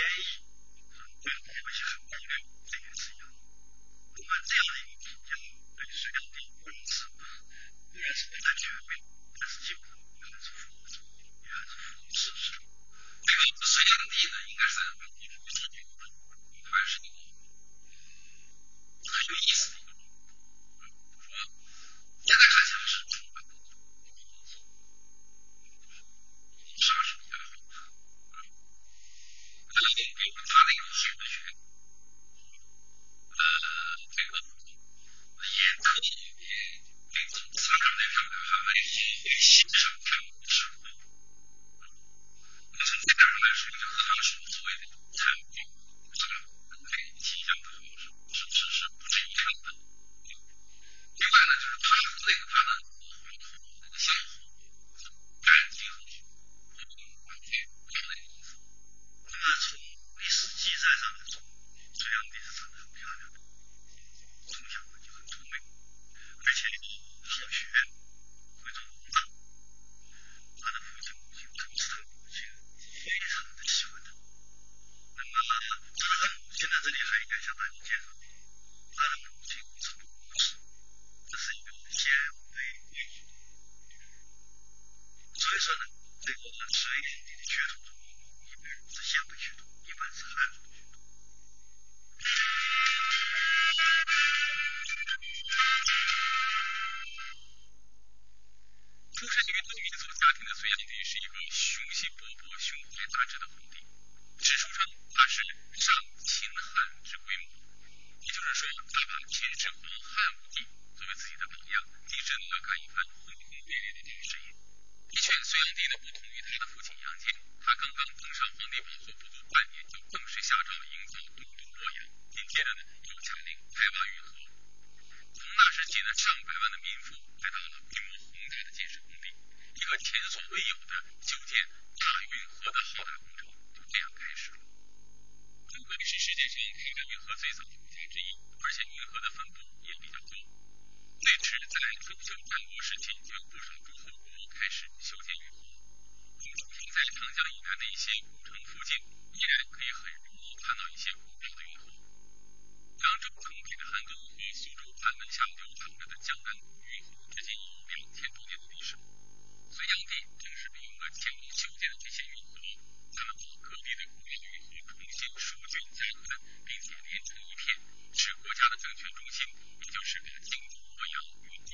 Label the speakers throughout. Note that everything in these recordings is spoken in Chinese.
Speaker 1: 了我们吃一点点的血统，一般是西安的，一般是
Speaker 2: 汉族的，
Speaker 1: 并且连成一片是国家的政权中心也就是
Speaker 2: 个
Speaker 1: 了经济和养老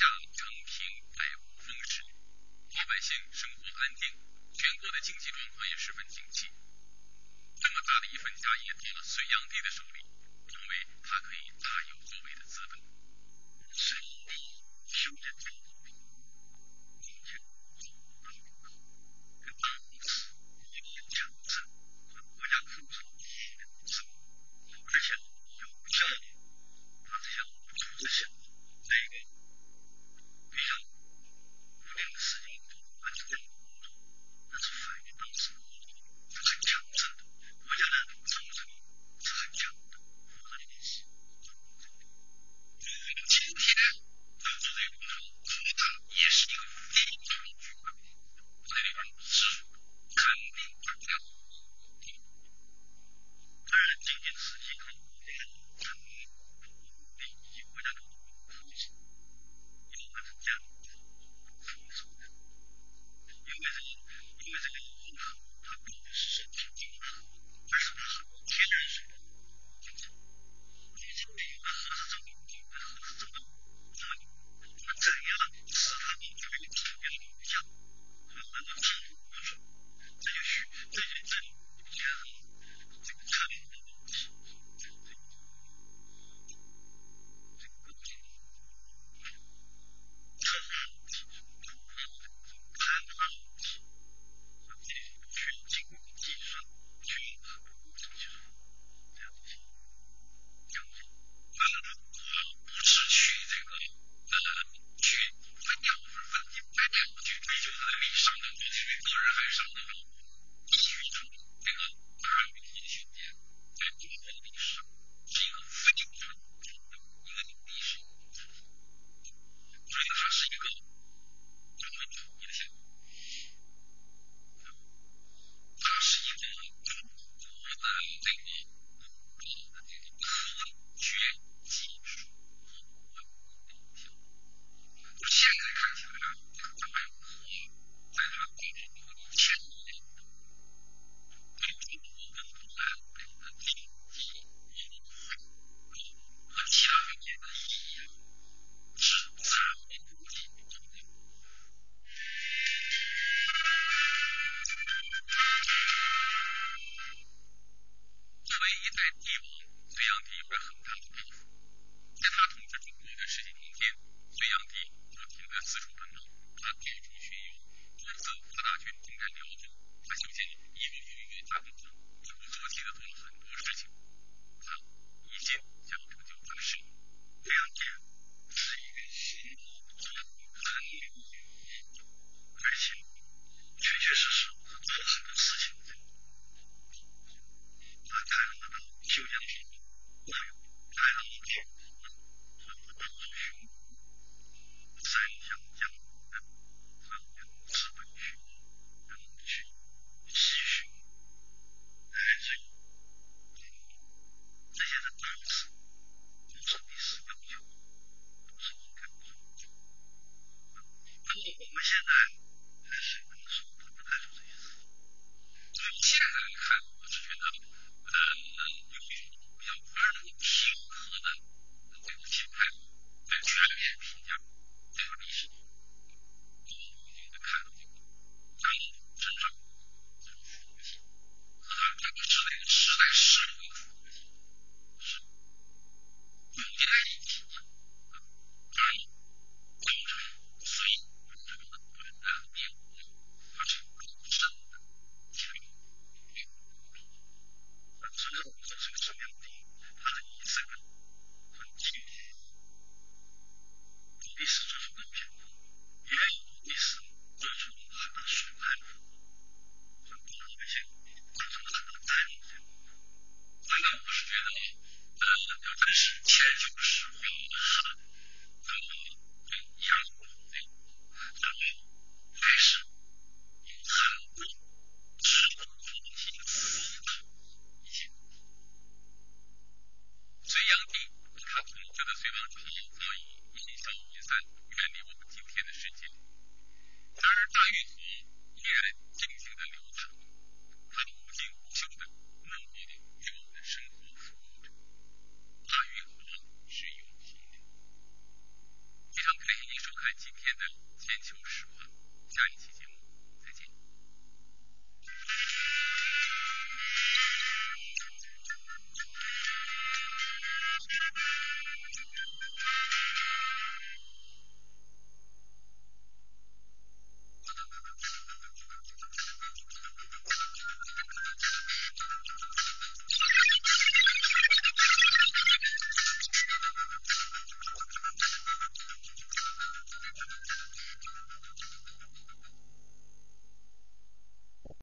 Speaker 1: 下承平百谷丰实，老百姓生活安定，全国的经济状况也十分景气。这么大的一份家业到了隋炀帝的手里，成为他可以大有作为的资本。
Speaker 2: 隋帝
Speaker 1: ，Q 君。